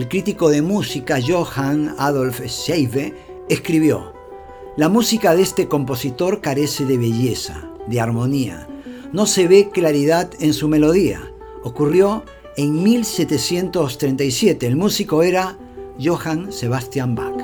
el crítico de música Johann Adolf Scheibe escribió, La música de este compositor carece de belleza, de armonía, no se ve claridad en su melodía. Ocurrió en 1737, el músico era Johann Sebastian Bach.